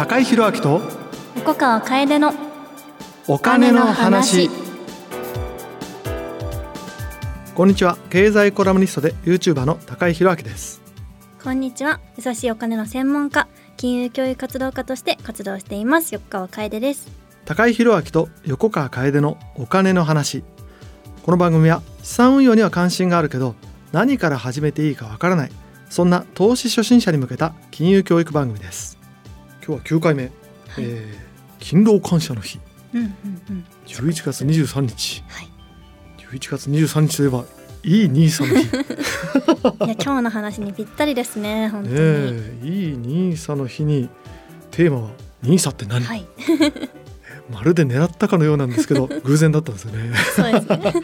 高井宏明と横川楓のお金の話。こんにちは経済コラムニストで YouTuber の高井宏明です。こんにちは優しいお金の専門家金融教育活動家として活動しています横川楓です。高井宏明と横川楓のお金の話。この番組は資産運用には関心があるけど何から始めていいかわからないそんな投資初心者に向けた金融教育番組です今日は9回目、はい、えー、勤労感謝の日、うんうんうん、11月23日、はい、11月23日といえばいい兄さんの日。いや今日の話にぴったりですね本当に、ね、いい兄さんの日にテーマは兄さんって何、はい、まるで狙ったかのようなんですけど 偶然だったんですよね。そうですね。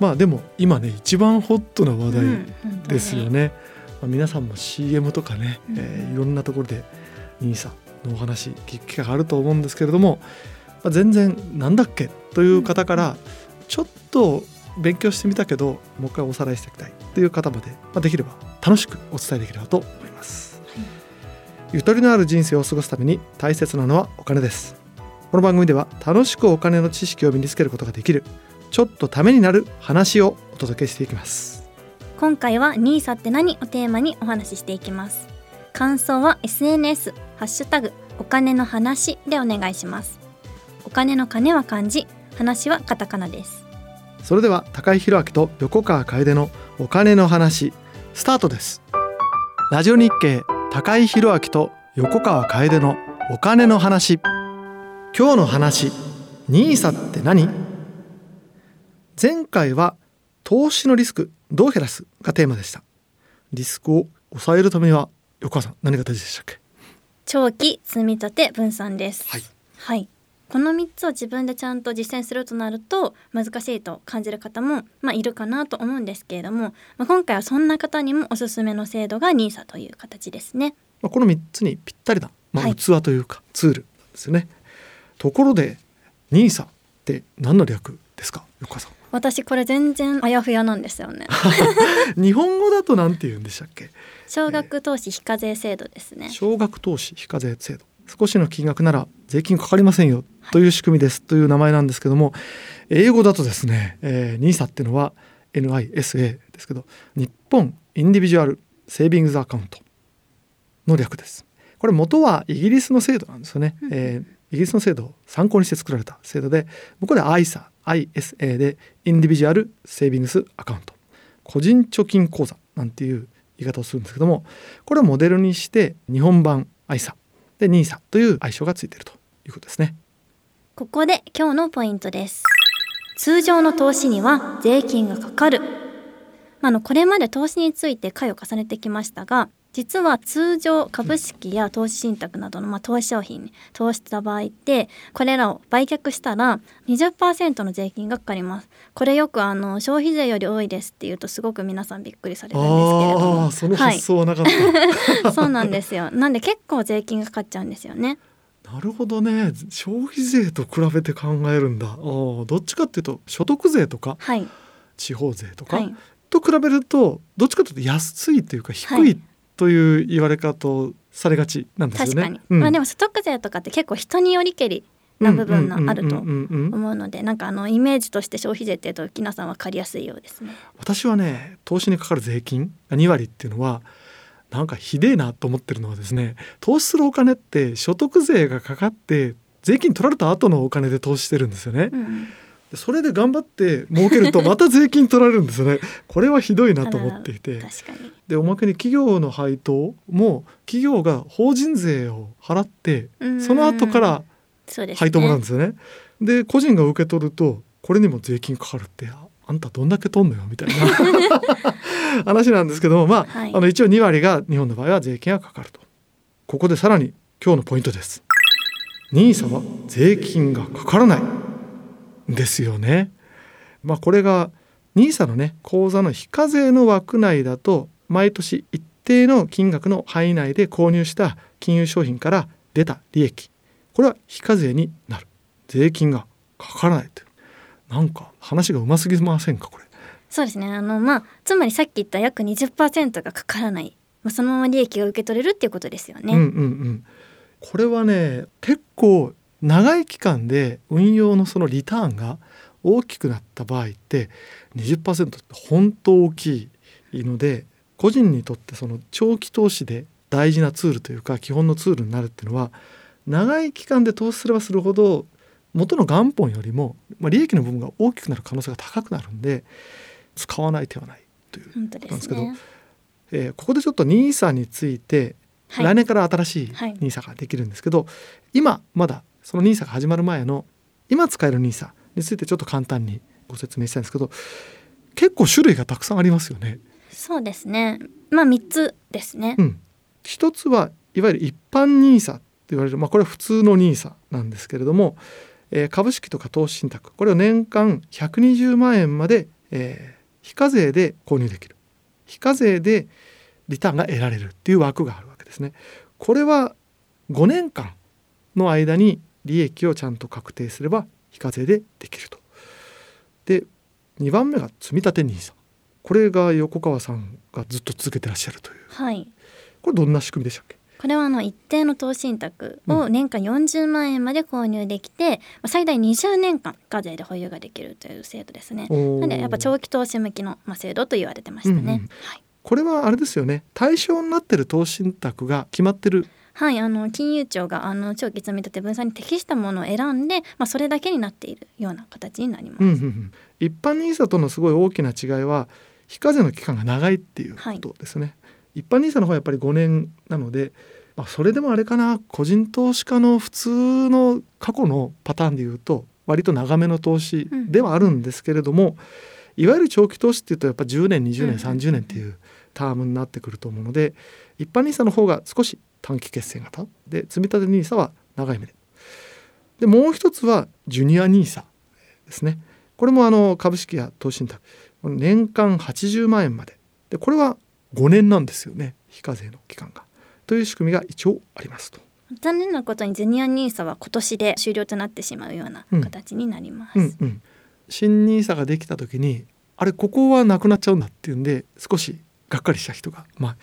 まあでも今ね一番ホットな話題ですよね。うんまあ、皆さんも CM とかね、うん、えー、いろんなところで NISA のお話聞く機会があると思うんですけれども、まあ、全然なんだっけ？という方から、ちょっと勉強してみたけどもう一回おさらいしていきたい。という方まで、まあ、できれば楽しくお伝えできればと思います、はい、ゆとりのある人生を過ごすために大切なのはお金です。この番組では楽しくお金の知識を身につけることができるちょっとためになる話をお届けしていきます今回は NISA って何をテーマにお話ししていきます。感想は SNS ハッシュタグお金の話でお願いします。お金の金は漢字話はカタカナです。それでは高井宏明と横川楓のお金の話スタートです。ラジオ日経高井宏明と横川楓のお金の話。今日の話 NISA って何？前回は投資のリスクどう減らすがテーマでした。リスクを抑えるためには横川さん何が大事でしたっけ？長期積み立て分散です。はい、はい、この3つを自分でちゃんと実践するとなると難しいと感じる方も、まあ、いるかなと思うんですけれども、まあ、今回はそんな方にもおすすめの制度が NISA という形ですね。まあ、この3つにぴったりな、まあ、器というか、ツールですよね。ところで NISA って何の略ですか？横川さん私これ全然あやふやなんですよね。日本語だとなんて言うんでしたっけ？少額投資非課税制度ですね、少額投資非課税制度。少しの金額なら税金かかりませんよ。という仕組みです、という名前なんですけども英語だとですね、えー、NISA っていうのは NISA ですけど日本インディビジュアルセービングズアカウントの略です。これ元はイギリスの制度なんですよね、うん、えー、イギリスの制度を参考にして作られた制度でここで ISA ISA でインディビジュアルセービングスアカウント個人貯金口座なんていう言い方をするんですけどもこれをモデルにして日本版 ISA で NISA という愛称がついているということですね。ここで今日のポイントです。通常の投資には税金がかかる。あのこれまで投資について回を重ねてきましたが実は通常株式や投資信託などのまあ投資商品に投資した場合ってこれらを売却したら20%の税金がかかります。これよくあの消費税より多いですっていうとすごく皆さんびっくりされるんですけれども。その発想はなかった、はい、そうなんですよ。なんで結構税金がかかっちゃうんですよね。なるほどね。消費税と比べて考えるんだ。どっちかっていうと所得税とか、はい、地方税とか、はい、と比べるとどっちかというと安いというか低いという言われ方をされがちなんですよね。確かに、うん、まあでも所得税とかって結構人によりけりな部分があると思うのでなんかあのイメージとして消費税っていうと木さん分かりやすいようですね。私はね投資にかかる税金が2割っていうのはなんかひでえなと思ってるのはですね投資するお金って所得税がかかって税金取られた後のお金で投資してるんですよね。うんそれで頑張って儲けるとまた税金取られるんですよね。これはひどいなと思っていて。でおまけに企業の配当も企業が法人税を払ってその後から配当もなんですよね。で、ね、個人が受け取るとこれにも税金かかるってあんたどんだけ取んのよみたいな。話なんですけどもまあはい、あの一応2割が日本の場合は税金がかかると。ここでさらに今日のポイントです。NISA は税金がかからないですよね。まあ、これが NISA のね口座の非課税の枠内だと毎年一定の金額の範囲内で購入した金融商品から出た利益。これは非課税になる。税金がかからないとなんか話がうますぎませんかこれ。そうですね。あのまあつまりさっき言った約20%がかからない、まあ、そのまま利益が受け取れるっていうことですよね。うんうんうん。これはね結構長い期間で運用のそのリターンが大きくなった場合って20%って本当大きいので個人にとってその長期投資で大事なツールというか基本のツールになるっていうのは長い期間で投資すればするほど元の元本よりも、まあ、利益の部分が大きくなる可能性が高くなるんで使わない手はないという本当なんですけど、ね、えーここでちょっと NISA について、はい。来年から新しいはい。NISA ができるんですけど、今まだその NISA が始まる前の今使える NISA についてちょっと簡単にご説明したいんですけど結構種類がたくさんありますよね。そうですね。まあ三つですね、うん、一つはいわゆる一般 NISA って言われる、まあ、これは普通の NISA なんですけれども、えー株式とか投資信託。これを年間120万円まで、えー非課税で購入できる。非課税でリターンが得られるっていう枠があるわけですね。これは5年間の間に利益をちゃんと確定すれば非課税でできると。で2番目が積立 NISA これが横川さんがずっと続けてらっしゃるという。はい。これどんな仕組みでしたっけ？これはあの一定の投資信託を年間40万円まで購入できて、まあ最大20年間課税で保有ができるという制度ですね。なんでやっぱ長期投資向きの、まあ、制度と言われてましたね。うんうん。はい。これはあれですよね。対象になってる投資信託が決まってるはい、あの金融庁があの長期積み立て分散に適したものを選んで、まあ、それだけになっているような形になります。うんうんうん。一般 NISA とのすごい大きな違いは非課税の期間が長いっていうことですね、一般 NISA の方はやっぱり5年なので、まあ、それでもあれかな。個人投資家の普通の過去のパターンでいうと割と長めの投資ではあるんですけれども、いわゆる長期投資っていうとやっぱ10年20年うん30年っていうタームになってくると思うので一般 NISA の方が少し短期決戦型。で積立 NISA は長い目で。でもう一つはジュニア NISA ですね。これもあの株式や投資信託。年間80万円まで。でこれは5年なんですよね。非課税の期間が。という仕組みが一応ありますと。残念なことにジュニアニーサは今年で終了となってしまうような形になります。うんうん、新 NISA ができた時にあれここはなくなっちゃうんだっていうんで少しがっかりした人が、まあ、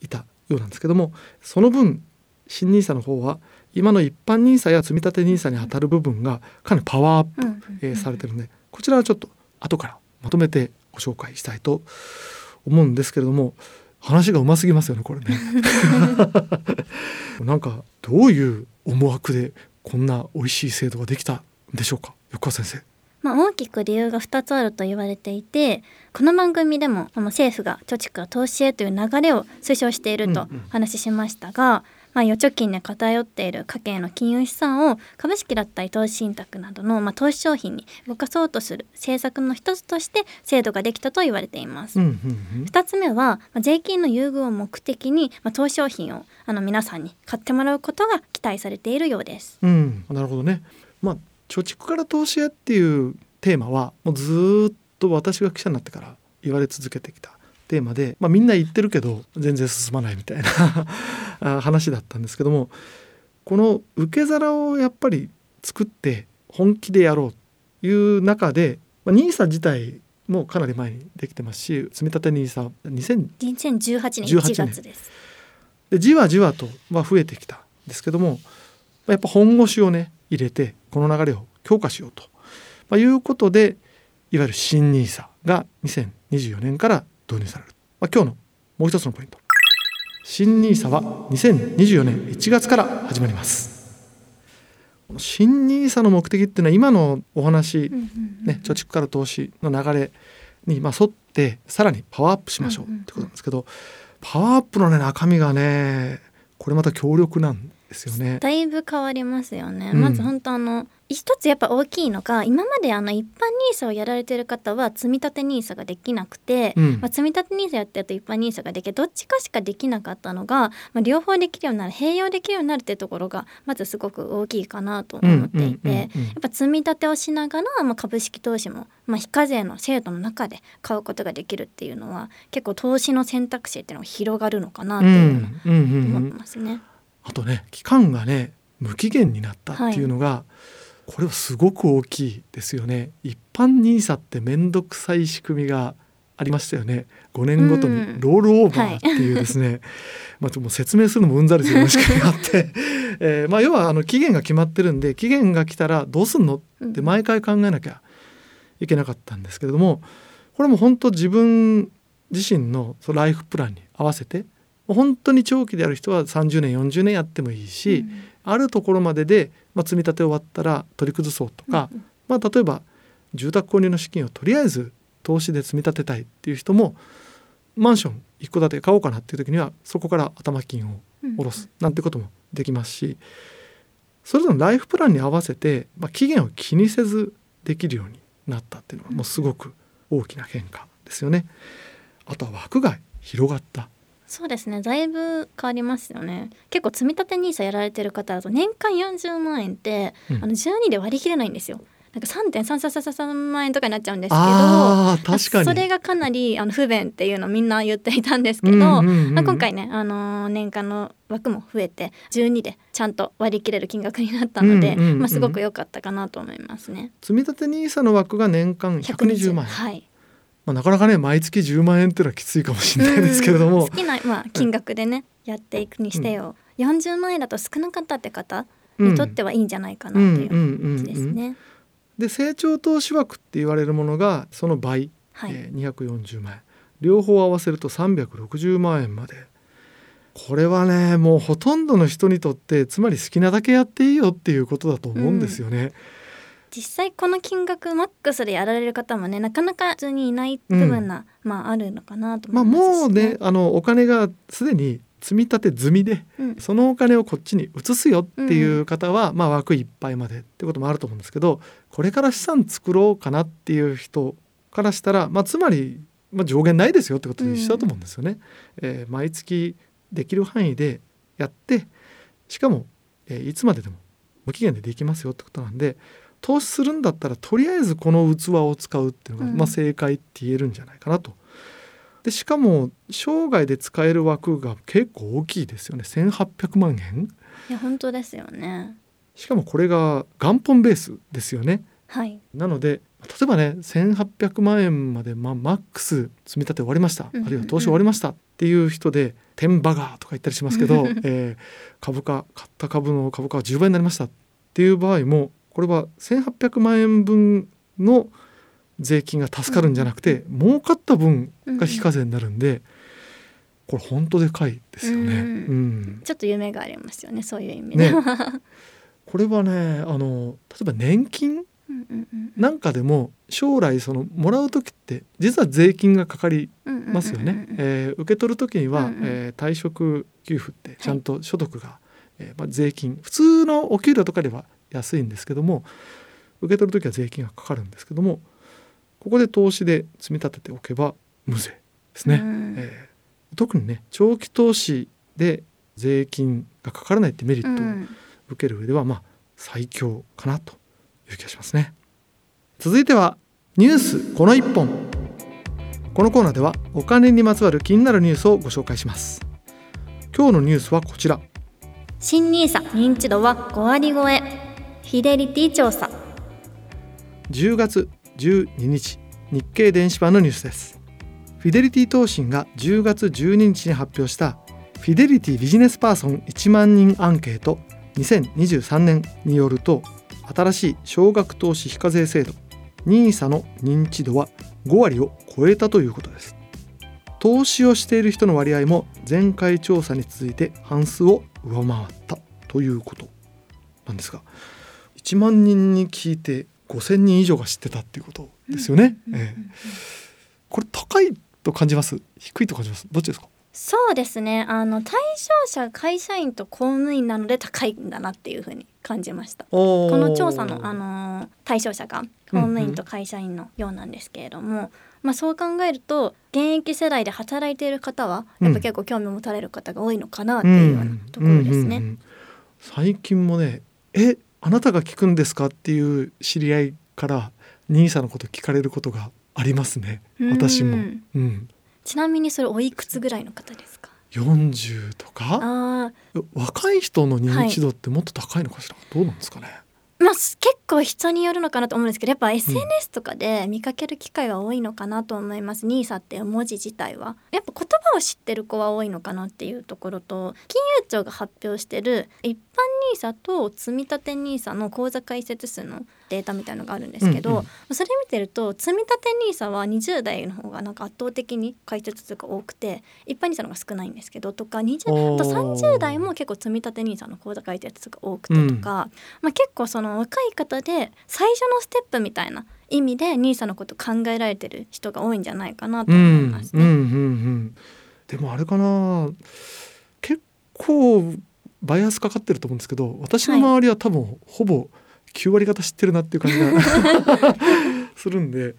いたようなんですけどもその分新 NISA の方は今の一般 NISA や積立 NISA に当たる部分がかなりパワーアップえーされてるのでこちらはちょっと後からまとめてご紹介したいと思うんですけれども話がうますぎますよねこれね。なんかどういう思惑でこんな美味しい制度ができたんでしょうか横川先生。まあ、大きく理由が2つあると言われていてこの番組でもあの政府が貯蓄から投資へという流れを推奨していると話ししましたが、まあ、預貯金で偏っている家計の金融資産を株式だったり投資信託などの、まあ、投資商品に動かそうとする政策の一つとして制度ができたと言われています。うんうんうん2つ目は、まあ、税金の優遇を目的に、まあ、投資商品をあの皆さんに買ってもらうことが期待されているようです。うん、なるほどね。まあ貯蓄から投資へっていうテーマはもうずーっと私が記者になってから言われ続けてきたテーマで、まあ、みんな言ってるけど全然進まないみたいなあ 話だったんですけどもこの受け皿をやっぱり作って本気でやろうという中で、まあ、NISA 自体もかなり前にできてますし積立 NISA2000 2018年18 1年月です。でじわじわとは増えてきたんですけどもやっぱ本腰をね入れてこの流れを強化しようと、まあ、いうことでいわゆる新 NISA が2024年から導入される、まあ、今日のもう一つのポイント。新 NISA は2024年1月から始まります。この新 NISA の目的っていうのは今のお話、ね、貯蓄から投資の流れにまあ沿ってさらにパワーアップしましょうってことなんですけど、パワーアップのね中身がねこれまた強力なんですよね。だいぶ変わりますよね。うんまず本当あの一つやっぱ大きいのが今まであの一般ニーサをやられてる方は積み立てニーサができなくて、うんまあ、積み立てニーサやってると一般ニーサができるどっちかしかできなかったのが、まあ、両方できるようになる併用できるようになるっていうところがまずすごく大きいかなと思っていて。うんうんうんうんやっぱ積み立てをしながら、まあ、株式投資も、まあ、非課税の制度の中で買うことができるっていうのは結構投資の選択肢っていうのが広がるのかなっていうのはうんうんうんう思ってんますね。あとね期間がね無期限になったっていうのが、これはすごく大きいですよね。一般 NISA って面倒くさい仕組みがありましたよね。5年ごとにロールオーバーっていうですね、はい、まあちょっと説明するのもうんざりする仕組みがあって、えー、まあ要はあの期限が決まってるんで期限が来たらどうすんの？って毎回考えなきゃいけなかったんですけれどもこれも本当自分自身のそのライフプランに合わせて本当に長期である人は30年40年やってもいいし、うん、あるところまでで、まあ、積み立て終わったら取り崩そうとか、うん、まあ、例えば住宅購入の資金をとりあえず投資で積み立てたいっていう人もマンション一戸建て買おうかなっていう時にはそこから頭金を下ろすなんてこともできますしそれぞれのライフプランに合わせて、まあ、期限を気にせずできるようになったっていうのはもうすごく大きな変化ですよね。あとは枠が広がったそうですねだいぶ変わりますよね結構積み立て NISA やられてる方だと年間40万円って、うん、あの12で割り切れないんですよなんか3.333万円とかになっちゃうんですけど確かにそれがかなりあの不便っていうのをみんな言っていたんですけど、まあ、今回ね、あのー、年間の枠も増えて12でちゃんと割り切れる金額になったので、まあ、すごく良かったかなと思いますね。積立 NISA の枠が年間120万円、はいまあ、なかなかね毎月10万円っていうのはきついかもしれないですけれども、好きな、まあ、金額でね、やっていくにしてよ、うん、40万円だと少なかったって方にとってはいいんじゃないかなという感じですね。で成長投資枠って言われるものがその倍、はい、えー、240万円。両方合わせると360万円まで。これはねもうほとんどの人にとってつまり好きなだけやっていいよっていうことだと思うんですよね。うん実際この金額マックスでやられる方もねなかなか普通にいない部分な、うん、まああるのかなと思います、ね、まあもうねあのお金がすでに積み立て済みで、うん、そのお金をこっちに移すよっていう方は、うん、まあ枠いっぱいまでってこともあると思うんですけどこれから資産作ろうかなっていう人からしたら、まあ、つまり、まあ、上限ないですよってことで一緒だと思うんですよね。うん、えー、毎月できる範囲でやってしかも、えー、いつまででも無期限でできますよってことなんで投資するんだったらとりあえずこの器を使うっていうのが、まあ、正解って言えるんじゃないかなと。でしかも生涯で使える枠が結構大きいですよね。1800万円。いや本当ですよね。しかもこれが元本ベースですよね。はい。なので例えばね1800万円まで、まあ、マックス積み立て終わりました、あるいは投資終わりましたっていう人で「テンバガー」とか言ったりしますけど、えー、株価買った株の株価は10倍になりましたっていう場合もこれは1800万円分の税金が助かるんじゃなくて、うん、儲かった分が非課税になるんで、これ本当でかいですよね、うん、ちょっと夢がありますよねそういう意味で、ね、これはねあの例えば年金なんかでも将来そのもらう時って実は税金がかかりますよね。え受け取る時には、うんうん、えー、退職給付ってちゃんと所得が、はい、えー、まあ、税金。普通のお給料とかでは安いんですけども受け取る時は税金がかかるんですけどもここで投資で積み立てておけば無税ですね、うん、えー、特にね長期投資で税金がかからないってメリットを受ける上では、まあ最強かなという気がしますね。続いてはニュースこの一本。このコーナーではお金にまつわる気になるニュースをご紹介します。今日のニュースはこちら。新ニーサ認知度は5割超えフィデリティ調査。10月12日日経電子版のニュースです。フィデリティ投信が10月12日に発表したフィデリティビジネスパーソン1万人アンケート2023年によると新しい少額投資非課税制度 NISA の認知度は5割を超えたということです。投資をしている人の割合も前回調査に続いて半数を上回ったということなんですが1万人に聞いて5,000人以上が知ってたっていうことですよね。これ高いと感じます？低いと感じます？どっちですか？そうですね。あの対象者会社員と公務員なので高いんだなっていうふうに感じました。この調査の、あの対象者が公務員と会社員のようなんですけれども、うんうん、まあ、そう考えると現役世代で働いている方はやっぱ結構興味を持たれる方が多いのかなっていうようなところですね。最近もねえあなたが聞くんですかっていう知り合いからニーサのこと聞かれることがありますね。私も、うん、ちなみにそれおいくつぐらいの方ですか？40とか？若い人の認知度ってもっと高いのかしら、はい、どうなんですかね？まあ、結構人によるのかなと思うんですけどやっぱ SNS とかで見かける機会は多いのかなと思います、NISA っていう文字自体は。やっぱ言葉を知ってる子は多いのかなっていうところと金融庁が発表してる一般 NISA と積立 NISA の口座開設数のデータみたいのがあるんですけど、うんうん。それ見てると積立 NISA は20代の方がなんか圧倒的に開設数が多くて一般 NISA の方が少ないんですけどとか20おーあと30代も結構積立 NISA の口座開設数が多くてとか、まあ、結構その若い方で最初のステップみたいな意味で NISA のこと考えられてる人が多いんじゃないかなと思いうんますね。うんうんうんでもあれかな。結構バイアスかかってると思うんですけど私の周りは多分ほぼ9割方知ってるなっていう感じが するんで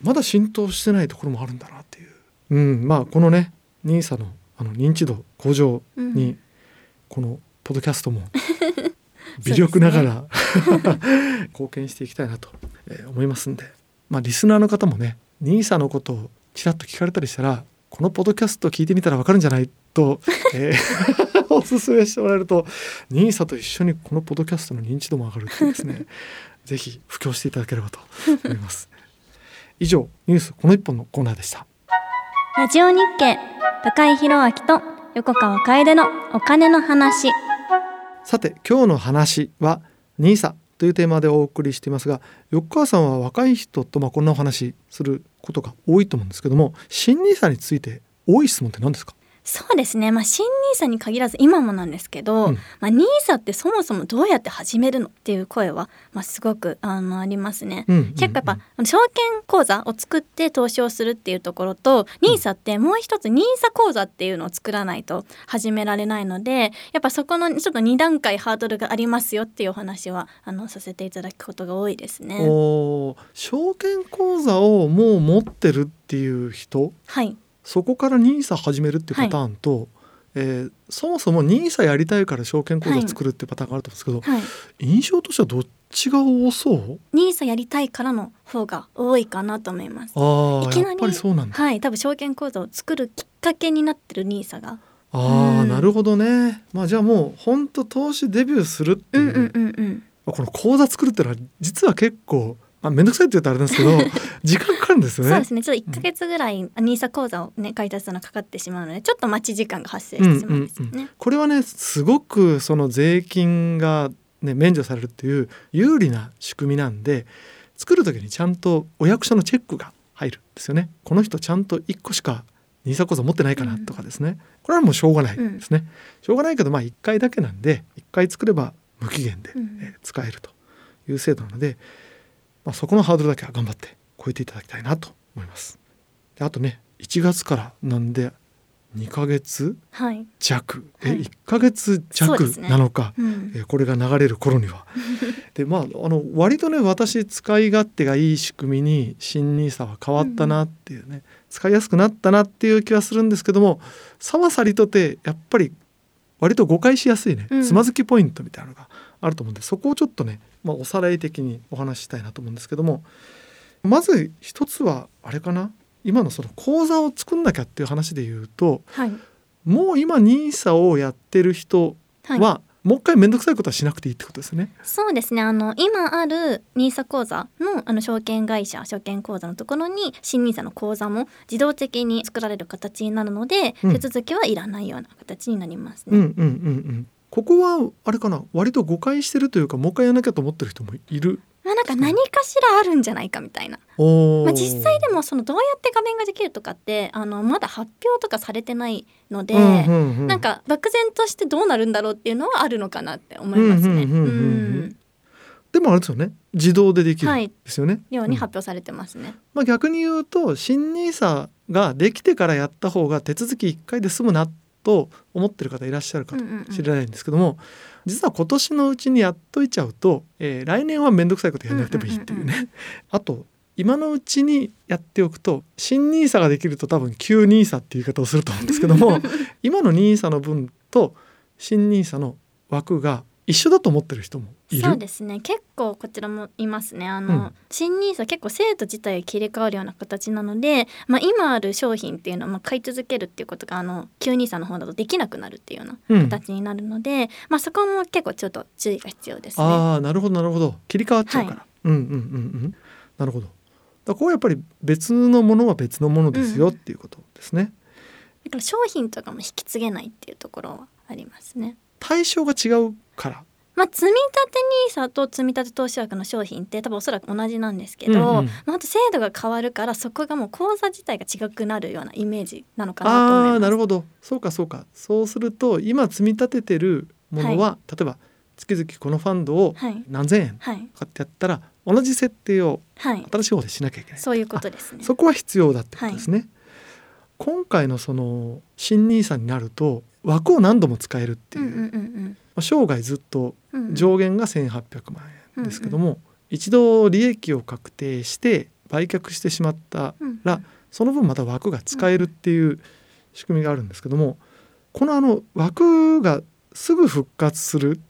まだ浸透してないところもあるんだなっていう、うん、まあこのね NISA のあの認知度向上うん。にこのポッドキャストも微力ながら、貢献していきたいなとえー思いますんで、まあ、リスナーの方もね NISA のことをちらっと聞かれたりしたらこのポッドキャスト聞いてみたらわかるんじゃない？と、えー おすすめしてもらえると NISA と一緒にこのポッドキャストの認知度も上がるっていうですね。ぜひ布教していただければと思います。以上ニュースこの一本のコーナーでした。ラジオ日経高井宏明と横川楓のお金の話さて今日の話は NISA というテーマでお送りしていますが横川さんは若い人とまあこんなお話することが多いと思うんですけども新 NISA について多い質問って何ですか？そうですね、まあ、新 NISA に限らず今もなんですけど、うん。まあ、NISA ってそもそもどうやって始めるのっていう声は、まあ、すごくあのありますね。うんうんうん。結構やっぱ、証券口座を作って投資をするっていうところと NISA ってもう一つ NISA 口座っていうのを作らないと始められないのでやっぱそこのちょっと2段階ハードルがありますよっていうお話はあのさせていただくことが多いですね。証券口座をもう持ってるっていう人？はい、そこから NISA 始めるっていうパターンと、えーそもそも NISA やりたいから証券口座作るっていうパターンがあると思うんですけど、はい、印象としてはどっちが多そう？ニーサやりたいからの方が多いかなと思います。あいきなりあやっぱりそうなんだ。はい、多分証券口座を作るきっかけになってるニーサが。ああ、うんなるほどね。まあじゃあもう本当投資デビューするっていう、うんうんうんうん。まあこの口座作るっていうのは実は結構まあ面倒くさいって言うとあれなんですけど 時間かかるんですよね。そうですね。ちょっと一ヶ月ぐらいニーサ口座をね開設するのかかってしまうので、ちょっと待ち時間が発生してしまうんですよね。これはねすごくその税金が、ね、免除されるっていう有利な仕組みなんで作る時にちゃんとお役所のチェックが入るんですよね。この人ちゃんと1個しか NISA 口座持ってないかなとかですね、これはもうしょうがないですね。しょうがないけどまあ1回だけなんで1回作れば無期限で、使えるという制度なので、まあ、そこのハードルだけは頑張って超えていただきたいなと思います。であとね1月からなんで2ヶ月はい。弱、えはい1ヶ月弱なのか、うんえーこれが流れる頃には。でまああの割とね私使い勝手がいい仕組みに新 NISA は変わったなっていうね、使いやすくなったなっていう気はするんですけどもさまさりとてやっぱり割と誤解しやすいねうんつまずきポイントみたいなのがあると思うんで、そこをちょっとね、まあ、おさらい的にお話ししたいなと思うんですけどもまず一つはあれかな今のその講座を作んなきゃっていう話で言うとはい。もう今 NISA をやってる人はい。は、もう一回面倒くさいことはしなくていいってことですね。そうですねあの今ある NISA 口座のあの証券会社証券口座のところに新 NISA の口座も自動的に作られる形になるので、うん手続きはいらないような形になりますね。うんうんうんうん。ここはあれかな？割と誤解してるというかもう一回やらなきゃと思ってる人もいる。まあなんか何かしらあるんじゃないかみたいな。まあ、実際でもそのどうやって画面ができるとかってあのまだ発表とかされてないので、うんうんうんなんか漠然としてどうなるんだろうっていうのはあるのかなって思いますね。うんうんうんうんうんでもあれですよね自動でできるはいんですよね。ようにん発表されてますね。まあ、逆に言うと新 NISA ができてからやった方が手続き1回で済むなと思ってる方いらっしゃるかとうんうんうん。知らないんですけども、実は今年のうちにやっといちゃうと、えー来年は面倒くさいことやらなくてもいいっていうね、あと今のうちにやっておくと新 NISA ができると多分旧 NISA っていう言い方をすると思うんですけども 今の NISA の分と新 NISA の枠が一緒だと思ってる人もいる？そうですね。結構こちらもいますね。あの、うん。新ニーサ結構制度自体が切り替わるような形なので、まあ、今ある商品っていうのをまあ買い続けるっていうことがあの旧ニーサの方だとできなくなるっていうよううなん形になるので、まあ、そこも結構ちょっと注意が必要ですね。ああなるほどなるほど。切り替わっちゃうから、はうんうんうんうん。なるほど。だここはやっぱり別のものは別のものですようんっていうことですね、だから商品とかも引き継げないっていうところはありますね。対象が違うから。まあ、積立 NISA と積立投資枠の商品って多分おそらく同じなんですけど、うんうん。まあ、あと制度が変わるからそこがもう口座自体が違くなるようなイメージなのかなと思います。あなるほど。そうかそうか。そうすると今積み立ててるものは、例えば月々このファンドをはい。何千円はい。買ってやったら同じ設定をはい。新しい方でしなきゃいけない、そういうことですね。そこは必要だってことですね、今回のその新ニーサになると枠を何度も使えるっていう、うんうんうんまあ生涯ずっとうん。うん上限が1800万円ですけども、一度利益を確定して売却してしまったうんらその分また枠が使えるっていう仕組みがあるんですけどもこのあの枠がすぐ復活する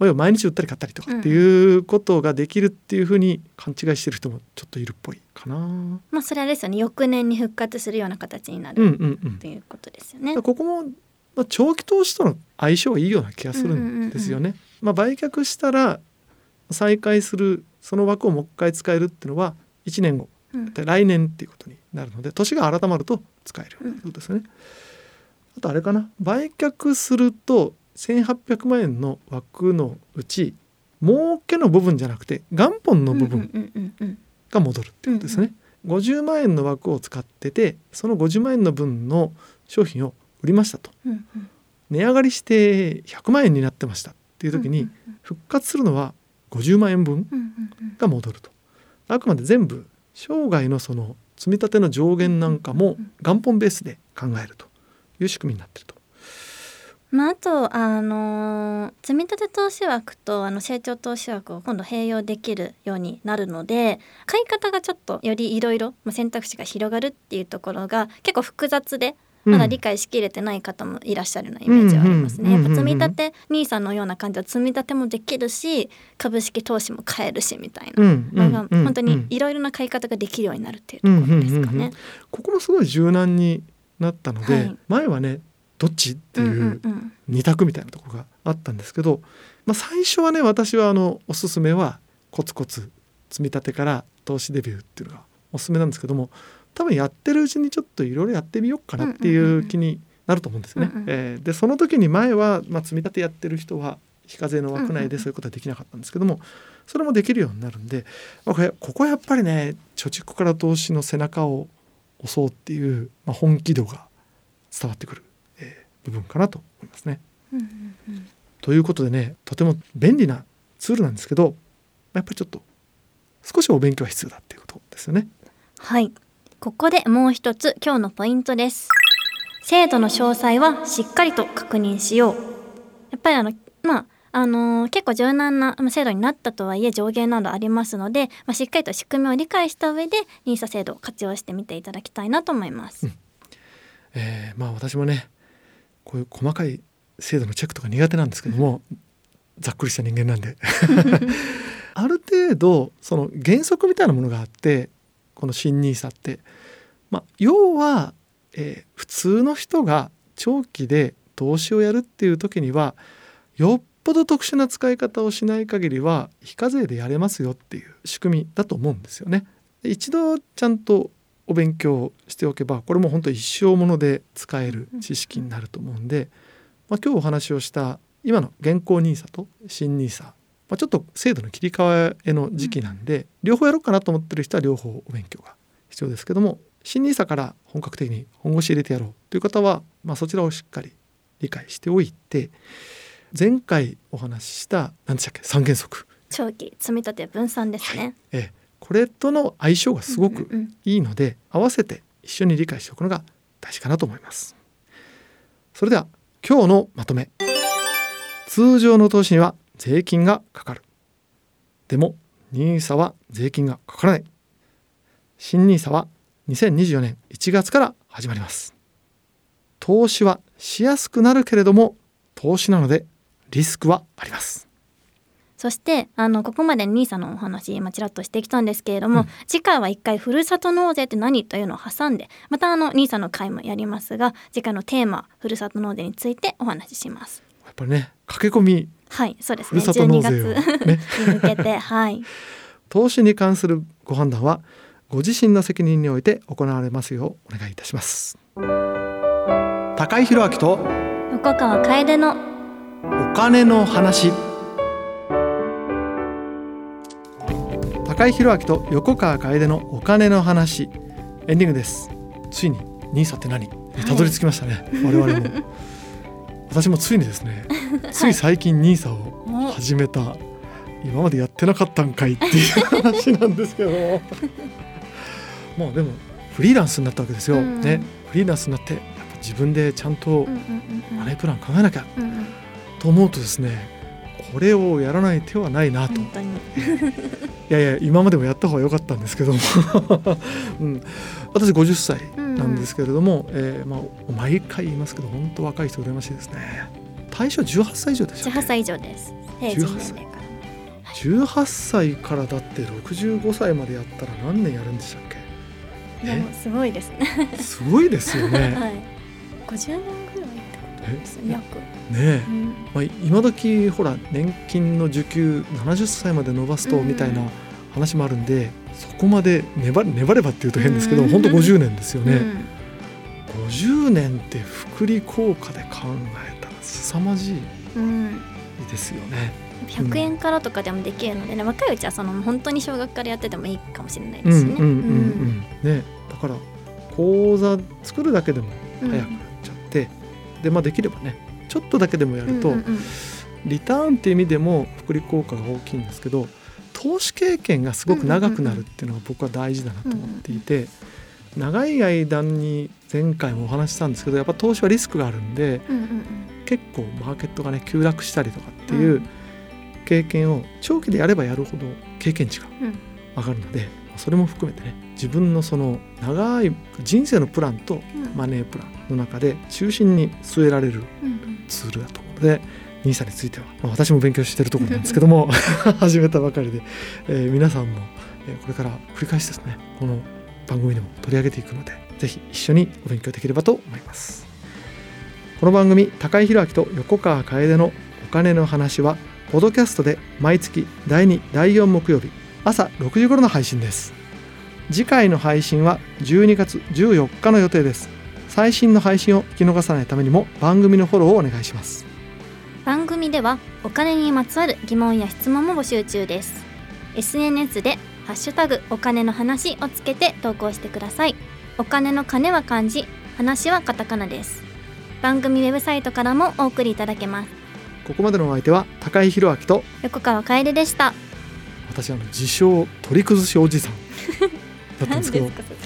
要は毎日売ったり買ったりとかっていうことができるっていうふうに勘違いしてる人もちょっといるっぽいかな。うんまあそれはですよね。翌年に復活するような形になうんるうん。ということですよね。ここも、まあ、長期投資との相性がいいような気がするんですよね。まあ、売却したら再開するその枠をもう一回使えるっていうのは1年後。うん。で来年っていうことになるので年が改まると使えるようになる。ということですよね。あとあれかな。売却すると1800万円の枠のうち儲けの部分じゃなくて元本の部分うんうんうんうんが戻るっていうことですね。50万円の枠を使っててその50万円の分の商品を売りましたと。うんうん。値上がりして100万円になってましたっていう時にうん復活するのは50万円分が戻ると。あくまで全部生涯のその積み立ての上限なんかも元本ベースで考えるという仕組みになってると。まあ、あと、あのー積み立て投資枠とあの成長投資枠を今度併用できるようになるので買い方がちょっとよりいろいろまあ選択肢が広がるっていうところが結構複雑でまだ理解しきれてない方もいらっしゃるようなイメージはありますね。やっぱ積み立て NISA のような感じは積み立てもできるし株式投資も買えるしみたいなのがんうん本当にいろいろな買い方ができるようになるっていうところですかね。ここもすごい柔軟になったので、はい前はねどっちっていう二択みたいなところがあったんですけど、まあ、最初はね私はあのおすすめはコツコツ積み立てから投資デビューっていうのがおすすめなんですけども多分やってるうちにちょっといろいろやってみようかなっていう気になると思うんですよね。うんうんえーでその時に前は、まあ、積み立てやってる人は非課税の枠内でそういうことはできなかったんですけどもそれもできるようになるんで、まあ、これここはやっぱりね貯蓄から投資の背中を押そうっていう、まあ、本気度が伝わってくる、えー部分かなと思いますね。うんうんうんということでねとても便利なツールなんですけどやっぱりちょっと少しお勉強は必要だっていうことですよね。はい。ここでもう一つ今日のポイントです。制度の詳細はしっかりと確認しよう。やっぱりあの、まあ、あのー結構柔軟な制度になったとはいえ上限などありますので、まあ、しっかりと仕組みを理解した上で NISA 制度を活用してみていただきたいなと思います。えーまあ私もねこういう細かい制度のチェックとか苦手なんですけどもざっくりした人間なんで ある程度その原則みたいなものがあってこの新 NISA って、まあ、要は、えー普通の人が長期で投資をやるっていう時にはよっぽど特殊な使い方をしない限りは非課税でやれますよっていう仕組みだと思うんですよね。一度ちゃんとお勉強しておけばこれも本当一生もので使える知識になると思うんで、まあ、今日お話をした今の現行 NISA と新 NISA、まあ、ちょっと制度の切り替えの時期なんで、両方やろうかなと思ってる人は両方お勉強が必要ですけども新 NISA から本格的に本腰入れてやろうという方は、まあ、そちらをしっかり理解しておいて前回お話しした何でしたっけ三原則、長期積み立て分散ですね。ええ。これとの相性がすごくうんうん。いいので合わせて一緒に理解しておくのが大事かなと思います。それでは今日のまとめ。通常の投資には税金がかかる。でも NISA は税金がかからない。新 NISA は2024年1月から始まります。投資はしやすくなるけれども投資なのでリスクはあります。そしてあのここまで NISA のお話まあちらっとしてきたんですけれども、うん、次回は一回ふるさと納税って何というのを挟んでまたあの NISA の回もやりますが次回のテーマふるさと納税についてお話しします。やっぱりね駆け込みはいそうですね。12月、ね、に向けて はい。投資に関するご判断はご自身の責任において行われますようお願いいたします。高井宏明と横川楓の。お金の話。高井宏明と横川楓のお金の話。エンディングです。ついにニーサって何？たどり着きましたね、はい、我々も 私もついにですね つい最近ニーサを始めた、はい、今までやってなかったんかいっていう 話なんですけど。まあでもフリーランスになったわけですよ、うん、ね。フリーランスになってやっぱ自分でちゃんとマネープラン考えなきゃ、と思うとですねこれをやらない手はないなと。いやいや今までもやった方が良かったんですけども、うん、私50歳なんですけれども、うん、えー、まあ、毎回言いますけど本当若い人羨ましいですね。対象18歳以上でしょ18歳以上です。18歳。18歳からだって65歳までやったら何年やるんでしたっけ？すごいですね。すごいですよね、はい、50年ぐらいです約。ねえ、うん、まあ、今時ほら年金の受給70歳まで伸ばすとみたいな話もあるんで、うん、そこまで粘粘ればっていうと変ですけど、うん、本当50年ですよね、うん、50年って福利効果で考えたら凄まじいですよね、100円からとかでもできるのでね、若いうちはその本当に小学からやっててもいいかもしれないですね。ねだから講座作るだけでも早くでまあできればねちょっとだけでもやると、うんうんうん、リターンっていう意味でも福利効果が大きいんですけど投資経験がすごく長くなるっていうのが僕は大事だなと思っていて、長い間に前回もお話ししたんですけどやっぱ投資はリスクがあるんで、うんうんうん、結構マーケットがね急落したりとかっていう経験を長期でやればやるほど経験値が上がるので、うん、それも含めてね自分のその長い人生のプランとマネープランの中で中心に据えられるツールだと思うので、ニーサについては、まあ、私も勉強しているところなんですけども 始めたばかりで、えー、皆さんも、えー、これから繰り返しですねこの番組でも取り上げていくのでぜひ一緒にお勉強できればと思います。この番組高井宏明と横川楓のお金の話はポッドキャストで毎月第2第4木曜日朝6時頃の配信です。次回の配信は12月14日の予定です最新の配信を聞き逃さないためにも番組のフォローをお願いします。番組ではお金にまつわる疑問や質問も募集中です。SNS でハッシュタグお金の話をつけて投稿してください。お金の金は漢字話はカタカナです。番組ウェブサイトからもお送りいただけます。ここまでのお相手は高井宏明と横川楓でした。私あの自称取り崩しおじさんだったんですけど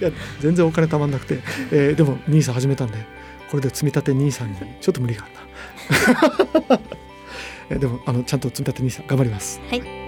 いや全然お金たまんなくて、えー、でも兄さん始めたんで。これで積み立て兄さんにちょっと無理があった でもあのちゃんと積み立て兄さん頑張ります。はい。